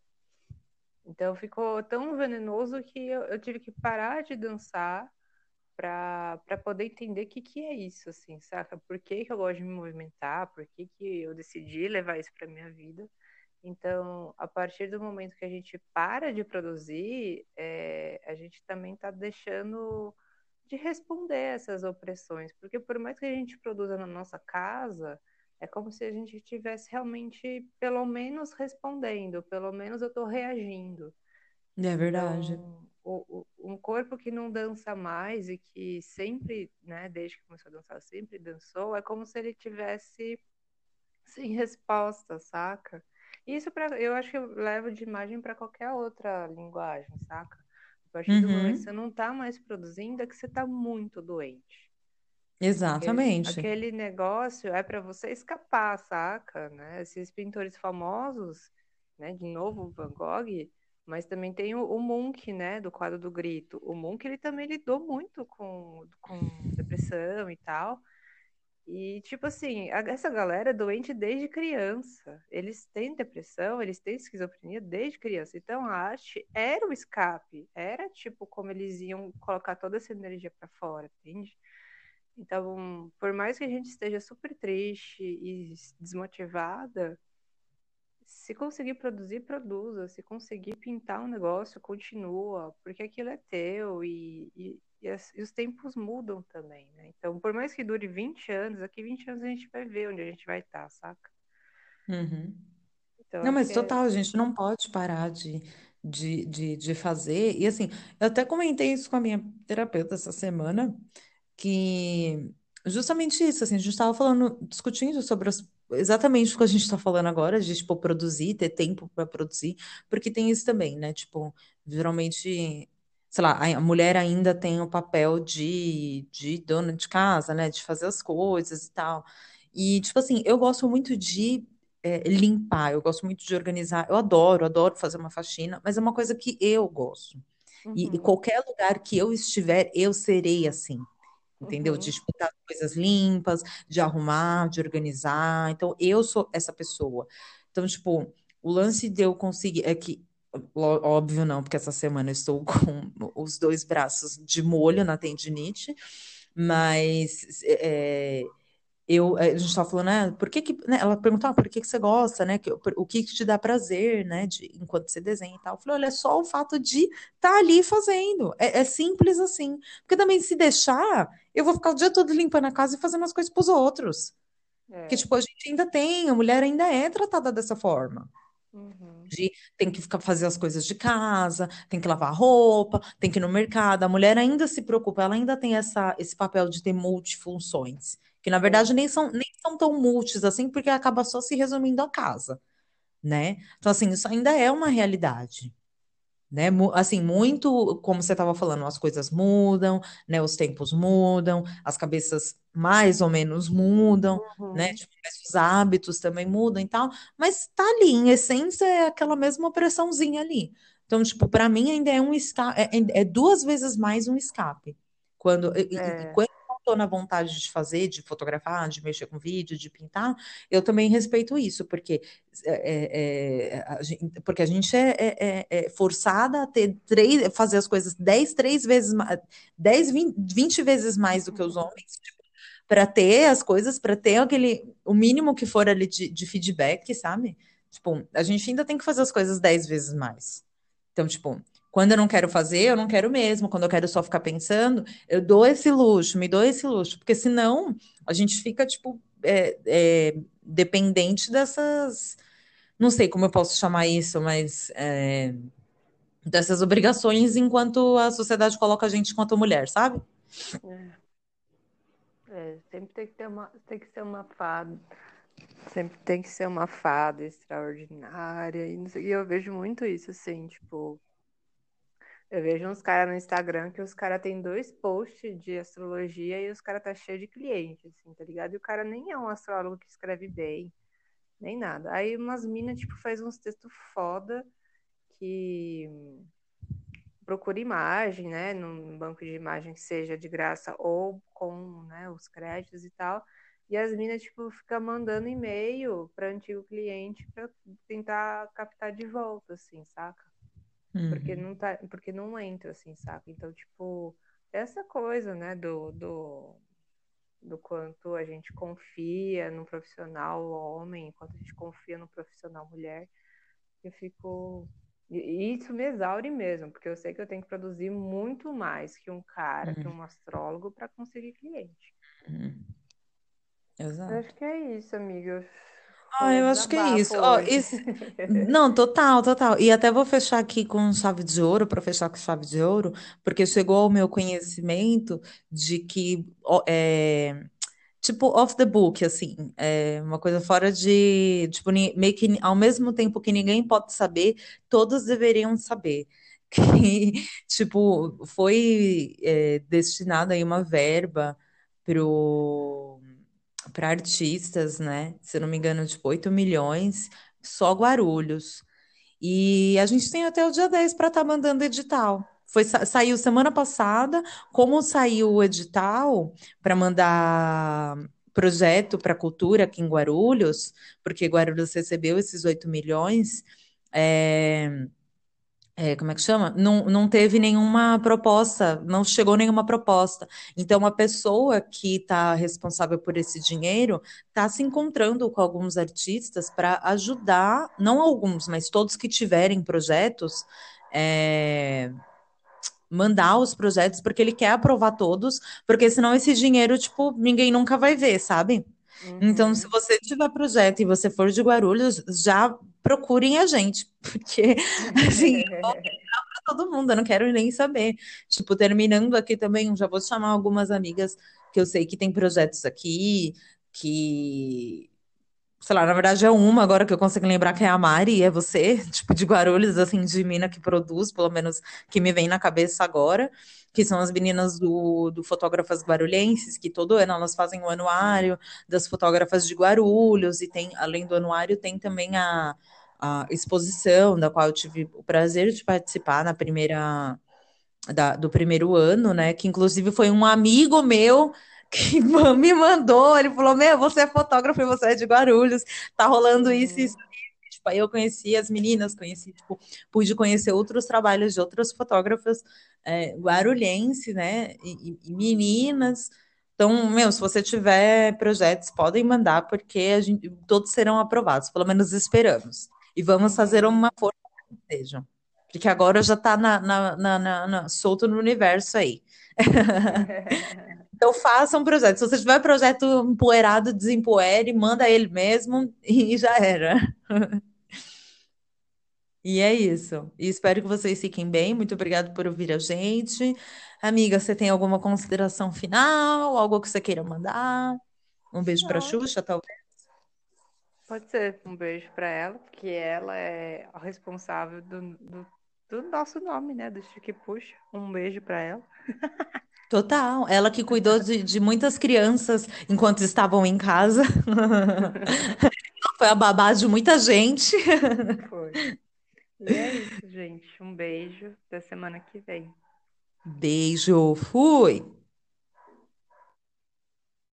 Então ficou tão venenoso que eu, eu tive que parar de dançar para poder entender o que, que é isso, assim, saca? Por que, que eu gosto de me movimentar? Por que, que eu decidi levar isso para minha vida? Então, a partir do momento que a gente para de produzir, é, a gente também está deixando de responder essas opressões, porque por mais que a gente produza na nossa casa, é como se a gente estivesse realmente, pelo menos, respondendo, pelo menos eu estou reagindo. É verdade. Então, o, o, um corpo que não dança mais e que sempre, né, desde que começou a dançar, sempre dançou, é como se ele tivesse sem resposta, saca? Isso pra, eu acho que eu levo de imagem para qualquer outra linguagem, saca? Partir uhum. do momento que você não está mais produzindo, é que você está muito doente. Exatamente. Aquele, aquele negócio é para você escapar, saca? Né? Esses pintores famosos, né? De novo, Van Gogh, mas também tem o, o Munch, né? Do quadro do grito. O Munch, ele também lidou muito com, com depressão e tal. E, tipo assim, essa galera é doente desde criança. Eles têm depressão, eles têm esquizofrenia desde criança. Então, a arte era o escape. Era, tipo, como eles iam colocar toda essa energia para fora, entende? Então, por mais que a gente esteja super triste e desmotivada, se conseguir produzir, produza. Se conseguir pintar um negócio, continua. Porque aquilo é teu e, e e, as, e, os tempos mudam também, né? Então, por mais que dure 20 anos, aqui 20 anos a gente vai ver onde a gente vai estar, tá, saca? Uhum. Então, não, mas é total, a gente não pode parar de, de, de, de fazer. E assim, eu até comentei isso com a minha terapeuta essa semana, que justamente isso, assim, a gente estava falando, discutindo sobre as, exatamente o que a gente está falando agora, de, tipo, produzir, ter tempo para produzir, porque tem isso também, né? Tipo, geralmente sei lá, a mulher ainda tem o papel de, de dona de casa, né? De fazer as coisas e tal. E, tipo assim, eu gosto muito de é, limpar, eu gosto muito de organizar. Eu adoro, adoro fazer uma faxina, mas é uma coisa que eu gosto. Uhum. E, e, qualquer lugar que eu estiver, eu serei assim. Entendeu? Uhum. De escutar coisas limpas, de arrumar, de organizar. Então, eu sou essa pessoa. Então, tipo, o lance de eu conseguir é que Óbvio não, porque essa semana eu estou com os dois braços de molho na tendinite, mas é, eu, a gente estava falando, né, por que, que né, ela perguntou, ah, por que, que você gosta, né, que, o que, que te dá prazer, né, de, enquanto você desenha e tal. Eu falei, olha, é só o fato de estar tá ali fazendo, é, é, simples assim, porque também se deixar, eu vou ficar o dia todo limpando a casa e fazendo as coisas para os outros, é. porque, tipo, a gente ainda tem, a mulher ainda é tratada dessa forma. Uhum. De tem que ficar fazer as coisas de casa, tem que lavar roupa, tem que ir no mercado. A mulher ainda se preocupa, ela ainda tem essa, esse papel de ter multifunções, que na verdade nem são, nem são tão multis assim, porque acaba só se resumindo a casa, né? Então, assim, isso ainda é uma realidade né? Assim, muito, como você estava falando, as coisas mudam, né? Os tempos mudam, as cabeças mais ou menos mudam, né? uhum. né? Tipo, os hábitos também mudam e tal, mas tá ali, em essência, é aquela mesma pressãozinha ali. Então, tipo, para mim ainda é um escape, é, é, é, duas vezes mais um escape. Quando, é. e, e, quando estou na vontade de fazer, de fotografar, de mexer com vídeo, de pintar, eu também respeito isso, porque, é, é, a gente, porque a gente é, é, é, forçada a ter três, fazer as coisas 10, três vezes mais, 10, 20, 20 vezes mais do que os homens, tipo, para ter as coisas, para ter aquele, o mínimo que for ali de, de feedback, sabe? Tipo, a gente ainda tem que fazer as coisas 10 vezes mais. Então, tipo, quando eu não quero fazer, eu não quero mesmo. Quando eu quero só ficar pensando, eu dou esse luxo, me dou esse luxo. Porque senão a gente fica, tipo, é, é, dependente dessas. Não sei como eu posso chamar isso, mas. É, dessas obrigações enquanto a sociedade coloca a gente enquanto mulher, sabe? É. é, sempre tem que ter uma, tem que ser uma fada, sempre tem que ser uma fada extraordinária e, e eu vejo muito isso assim, tipo, Eu vejo uns caras no Instagram que os caras têm dois posts de astrologia e os caras tá cheio de clientes, assim, tá ligado? E o cara nem é um astrólogo que escreve bem, nem nada. Aí umas minas, tipo, faz uns textos foda que procura imagem, né, num banco de imagem que seja de graça ou com, né, os créditos e tal. E as minas, tipo, ficam mandando e-mail para antigo cliente para tentar captar de volta, assim, saca? Uhum. Porque não tá, porque não entra assim, saca? Então, tipo, essa coisa, né, do, do, do quanto a gente confia no profissional homem, quanto a gente confia no profissional mulher, eu fico e isso me exaure mesmo, porque eu sei que eu tenho que produzir muito mais que um cara, uhum. que um astrólogo, para conseguir cliente. Uhum. Exato. Eu acho que é isso, amiga. Ah, eu acho que é isso. Oh, isso. Não, total, total. E até vou fechar aqui com chave de ouro, para fechar com chave de ouro, porque chegou ao meu conhecimento de que, é, tipo, off the book, assim, é uma coisa fora de, tipo, meio que ao mesmo tempo que ninguém pode saber, todos deveriam saber. Que, tipo, foi é, destinada aí uma verba pro para artistas, né? Se não me engano, tipo, 8 milhões, só Guarulhos. E a gente tem até o dia 10 para estar tá mandando edital. Foi, saiu semana passada, como saiu o edital para mandar projeto para cultura aqui em Guarulhos, porque Guarulhos recebeu esses 8 milhões, é, é, como é que chama? Não, não teve nenhuma proposta, não chegou nenhuma proposta. Então, a pessoa que está responsável por esse dinheiro está se encontrando com alguns artistas para ajudar, não alguns, mas todos que tiverem projetos, é, mandar os projetos, porque ele quer aprovar todos, porque senão esse dinheiro, tipo, ninguém nunca vai ver, sabe? Uhum. Então, se você tiver projeto e você for de Guarulhos, já procurem a gente, porque assim, para todo mundo, eu não quero nem saber. Tipo, terminando aqui também, já vou chamar algumas amigas que eu sei que tem projetos aqui, que sei lá, na verdade é uma agora que eu consigo lembrar que é a Mari, é você, tipo, de Guarulhos, assim, de mina que produz, pelo menos que me vem na cabeça agora que são as meninas do, do Fotógrafas Guarulhenses, que todo ano elas fazem o anuário das fotógrafas de Guarulhos, e tem, além do anuário, tem também a, a exposição, da qual eu tive o prazer de participar na primeira da, do primeiro ano, né? Que inclusive foi um amigo meu que me mandou, ele falou: Meu, você é fotógrafo e você é de Guarulhos, tá rolando isso, isso Tipo, aí eu conheci as meninas, conheci, tipo, pude conhecer outros trabalhos de outras fotógrafas é, guarulhense, né? E, e, meninas. Então, meu, se você tiver projetos, podem mandar, porque a gente, todos serão aprovados, pelo menos esperamos. E vamos fazer uma força que sejam. Porque agora já está na, na, na, na, solto no universo aí. então façam projetos. Se você tiver projeto empoeirado, desempoere, manda ele mesmo e já era. E é isso. E espero que vocês fiquem bem. Muito obrigado por ouvir a gente. Amiga, você tem alguma consideração final? Algo que você queira mandar? Um beijo para Xuxa, talvez? Pode ser um beijo para ela, porque ela é a responsável do, do, do nosso nome, né? Do Chique Puxa. Um beijo para ela. Total. Ela que cuidou de, de muitas crianças enquanto estavam em casa. Foi a babá de muita gente. Foi. E é isso, gente. Um beijo. Até semana que vem. Beijo. Fui.